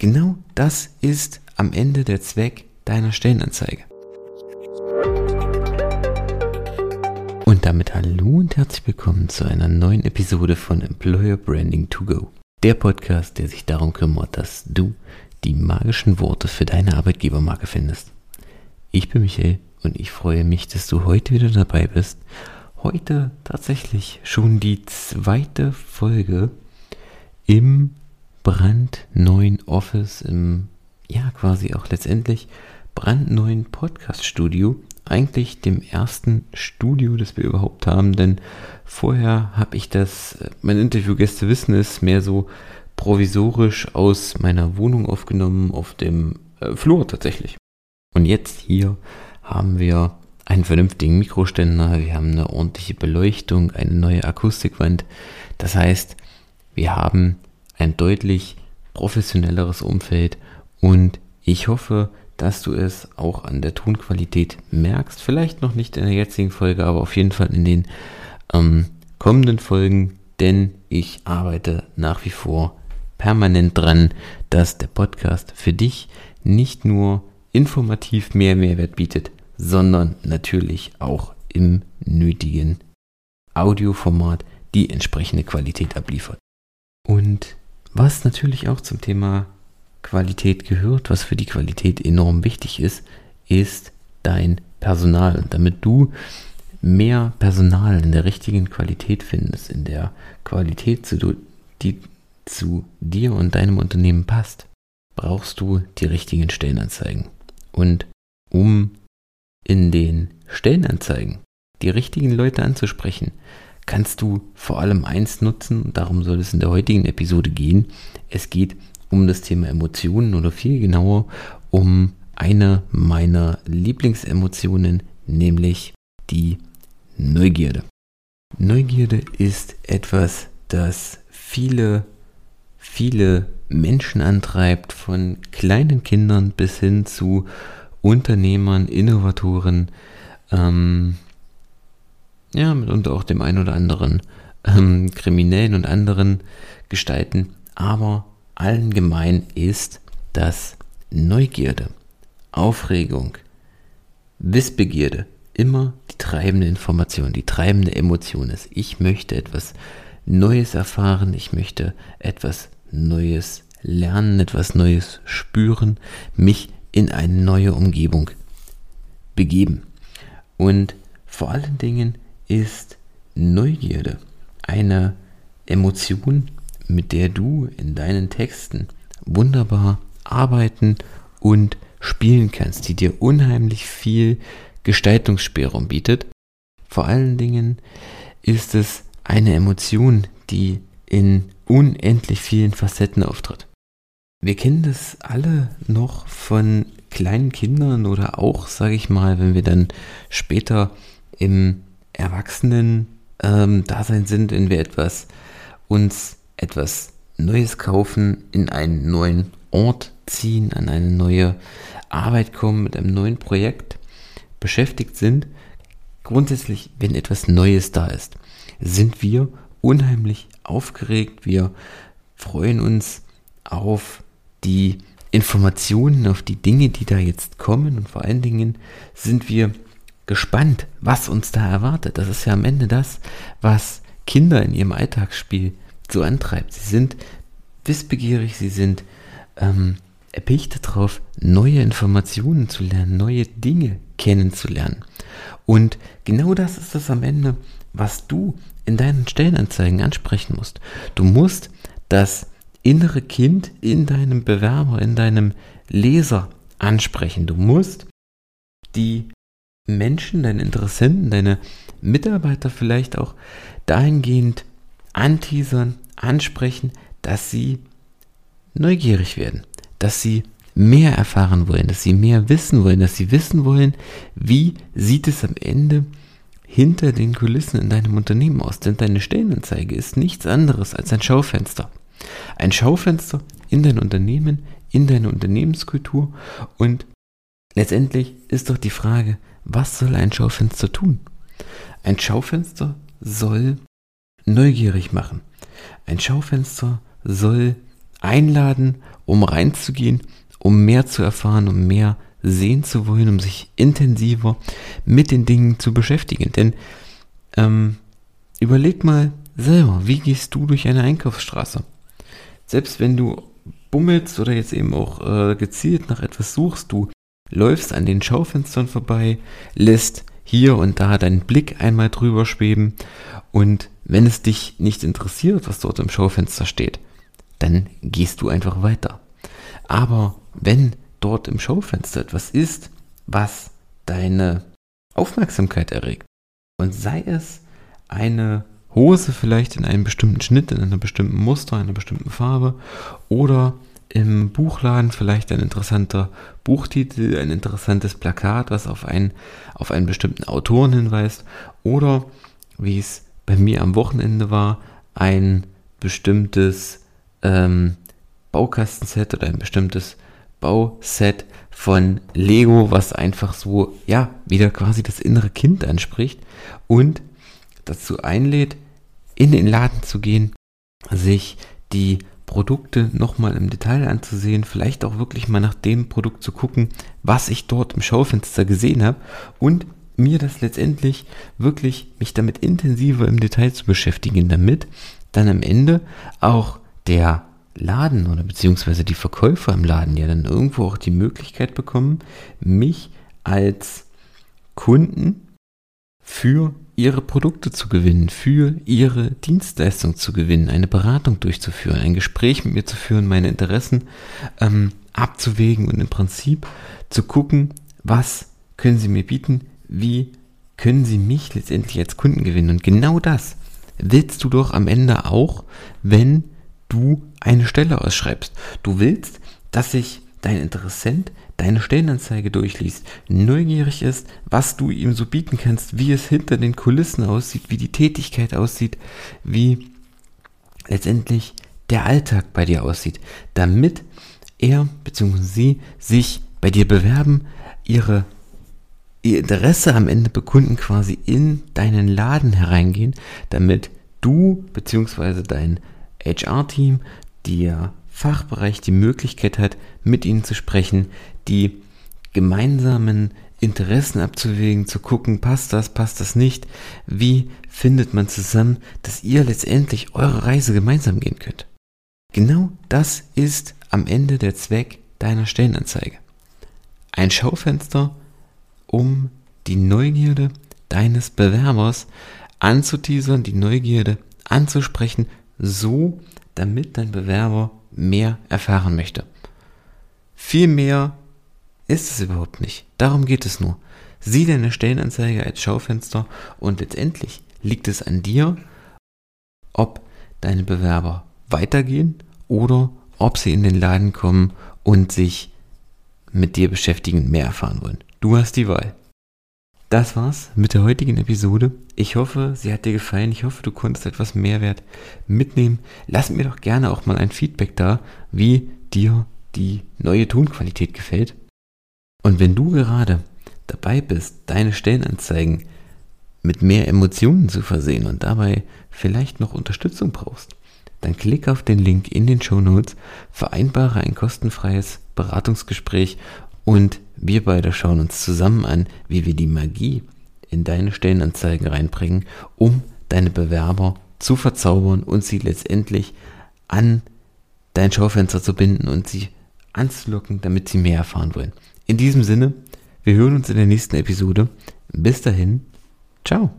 genau das ist am Ende der Zweck deiner Stellenanzeige. Und damit hallo und herzlich willkommen zu einer neuen Episode von Employer Branding to Go. Der Podcast, der sich darum kümmert, dass du die magischen Worte für deine Arbeitgebermarke findest. Ich bin Michael und ich freue mich, dass du heute wieder dabei bist. Heute tatsächlich schon die zweite Folge im brandneuen Office, im ja quasi auch letztendlich brandneuen Podcast-Studio eigentlich dem ersten Studio, das wir überhaupt haben, denn vorher habe ich das, mein Interviewgäste wissen es, mehr so provisorisch aus meiner Wohnung aufgenommen, auf dem äh, Flur tatsächlich. Und jetzt hier haben wir einen vernünftigen Mikroständer, wir haben eine ordentliche Beleuchtung, eine neue Akustikwand. Das heißt, wir haben ein deutlich professionelleres Umfeld und ich hoffe, dass du es auch an der Tonqualität merkst. Vielleicht noch nicht in der jetzigen Folge, aber auf jeden Fall in den ähm, kommenden Folgen, denn ich arbeite nach wie vor permanent dran, dass der Podcast für dich nicht nur informativ mehr Mehrwert bietet, sondern natürlich auch im nötigen Audioformat die entsprechende Qualität abliefert. Und was natürlich auch zum Thema Qualität gehört, was für die Qualität enorm wichtig ist, ist dein Personal. Und damit du mehr Personal in der richtigen Qualität findest, in der Qualität, zu, die zu dir und deinem Unternehmen passt, brauchst du die richtigen Stellenanzeigen. Und um in den Stellenanzeigen die richtigen Leute anzusprechen, kannst du vor allem eins nutzen, darum soll es in der heutigen Episode gehen. Es geht um das Thema Emotionen oder viel genauer um eine meiner Lieblingsemotionen, nämlich die Neugierde. Neugierde ist etwas, das viele, viele Menschen antreibt, von kleinen Kindern bis hin zu Unternehmern, Innovatoren, ähm, ja, mitunter auch dem einen oder anderen ähm, Kriminellen und anderen Gestalten, aber allen gemein ist, dass Neugierde, Aufregung, Wissbegierde immer die treibende Information, die treibende Emotion ist. Ich möchte etwas Neues erfahren, ich möchte etwas Neues lernen, etwas Neues spüren, mich in eine neue Umgebung begeben. Und vor allen Dingen ist Neugierde eine Emotion, mit der du in deinen Texten wunderbar arbeiten und spielen kannst, die dir unheimlich viel Gestaltungsspielraum bietet. Vor allen Dingen ist es eine Emotion, die in unendlich vielen Facetten auftritt. Wir kennen das alle noch von kleinen Kindern oder auch, sage ich mal, wenn wir dann später im Erwachsenen-Dasein ähm, sind, wenn wir etwas uns etwas Neues kaufen, in einen neuen Ort ziehen, an eine neue Arbeit kommen, mit einem neuen Projekt beschäftigt sind, grundsätzlich, wenn etwas Neues da ist, sind wir unheimlich aufgeregt. Wir freuen uns auf die Informationen, auf die Dinge, die da jetzt kommen und vor allen Dingen sind wir gespannt, was uns da erwartet. Das ist ja am Ende das, was Kinder in ihrem Alltagsspiel so antreibt. Sie sind wissbegierig, sie sind ähm, erpicht darauf, neue Informationen zu lernen, neue Dinge kennenzulernen. Und genau das ist es am Ende, was du in deinen Stellenanzeigen ansprechen musst. Du musst das innere Kind in deinem Bewerber, in deinem Leser ansprechen. Du musst die Menschen, deine Interessenten, deine Mitarbeiter vielleicht auch dahingehend anteasern, ansprechen, dass sie neugierig werden, dass sie mehr erfahren wollen, dass sie mehr wissen wollen, dass sie wissen wollen, wie sieht es am Ende hinter den Kulissen in deinem Unternehmen aus. Denn deine Stellenanzeige ist nichts anderes als ein Schaufenster. Ein Schaufenster in dein Unternehmen, in deine Unternehmenskultur und letztendlich ist doch die Frage, was soll ein Schaufenster tun? Ein Schaufenster soll neugierig machen. Ein Schaufenster soll einladen um reinzugehen, um mehr zu erfahren, um mehr sehen zu wollen, um sich intensiver mit den Dingen zu beschäftigen. Denn ähm, überleg mal selber, wie gehst du durch eine Einkaufsstraße? Selbst wenn du bummelst oder jetzt eben auch äh, gezielt nach etwas suchst, du läufst an den Schaufenstern vorbei, lässt hier und da deinen Blick einmal drüber schweben und wenn es dich nicht interessiert, was dort im Schaufenster steht, dann gehst du einfach weiter. Aber wenn dort im Schaufenster etwas ist, was deine Aufmerksamkeit erregt, und sei es eine Hose vielleicht in einem bestimmten Schnitt, in einem bestimmten Muster, in einer bestimmten Farbe oder im Buchladen vielleicht ein interessanter Buchtitel, ein interessantes Plakat, was auf einen, auf einen bestimmten Autoren hinweist. Oder wie es bei mir am Wochenende war, ein bestimmtes ähm, Baukastenset oder ein bestimmtes Bauset von Lego, was einfach so, ja, wieder quasi das innere Kind anspricht und dazu einlädt, in den Laden zu gehen, sich die Produkte nochmal im Detail anzusehen, vielleicht auch wirklich mal nach dem Produkt zu gucken, was ich dort im Schaufenster gesehen habe und mir das letztendlich wirklich mich damit intensiver im Detail zu beschäftigen, damit dann am Ende auch der Laden oder beziehungsweise die Verkäufer im Laden ja dann irgendwo auch die Möglichkeit bekommen, mich als Kunden für ihre Produkte zu gewinnen, für ihre Dienstleistung zu gewinnen, eine Beratung durchzuführen, ein Gespräch mit mir zu führen, meine Interessen ähm, abzuwägen und im Prinzip zu gucken, was können sie mir bieten, wie können sie mich letztendlich als Kunden gewinnen. Und genau das willst du doch am Ende auch, wenn du eine Stelle ausschreibst. Du willst, dass sich dein Interessent deine Stellenanzeige durchliest, neugierig ist, was du ihm so bieten kannst, wie es hinter den Kulissen aussieht, wie die Tätigkeit aussieht, wie letztendlich der Alltag bei dir aussieht, damit er bzw. sie sich bei dir bewerben, ihre ihr Interesse am Ende bekunden, quasi in deinen Laden hereingehen, damit du bzw. dein HR-Team, der Fachbereich die Möglichkeit hat, mit ihnen zu sprechen, die gemeinsamen Interessen abzuwägen, zu gucken, passt das, passt das nicht, wie findet man zusammen, dass ihr letztendlich eure Reise gemeinsam gehen könnt. Genau das ist am Ende der Zweck deiner Stellenanzeige. Ein Schaufenster, um die Neugierde deines Bewerbers anzuteasern, die Neugierde anzusprechen, so damit dein Bewerber mehr erfahren möchte. Viel mehr ist es überhaupt nicht. Darum geht es nur. Sieh deine Stellenanzeige als Schaufenster und letztendlich liegt es an dir, ob deine Bewerber weitergehen oder ob sie in den Laden kommen und sich mit dir beschäftigen, mehr erfahren wollen. Du hast die Wahl. Das war's mit der heutigen Episode. Ich hoffe, sie hat dir gefallen. Ich hoffe, du konntest etwas Mehrwert mitnehmen. Lass mir doch gerne auch mal ein Feedback da, wie dir die neue Tonqualität gefällt. Und wenn du gerade dabei bist, deine Stellenanzeigen mit mehr Emotionen zu versehen und dabei vielleicht noch Unterstützung brauchst, dann klick auf den Link in den Show Notes, vereinbare ein kostenfreies Beratungsgespräch und wir beide schauen uns zusammen an, wie wir die Magie in deine Stellenanzeigen reinbringen, um deine Bewerber zu verzaubern und sie letztendlich an dein Schaufenster zu binden und sie anzulocken, damit sie mehr erfahren wollen. In diesem Sinne, wir hören uns in der nächsten Episode. Bis dahin, ciao.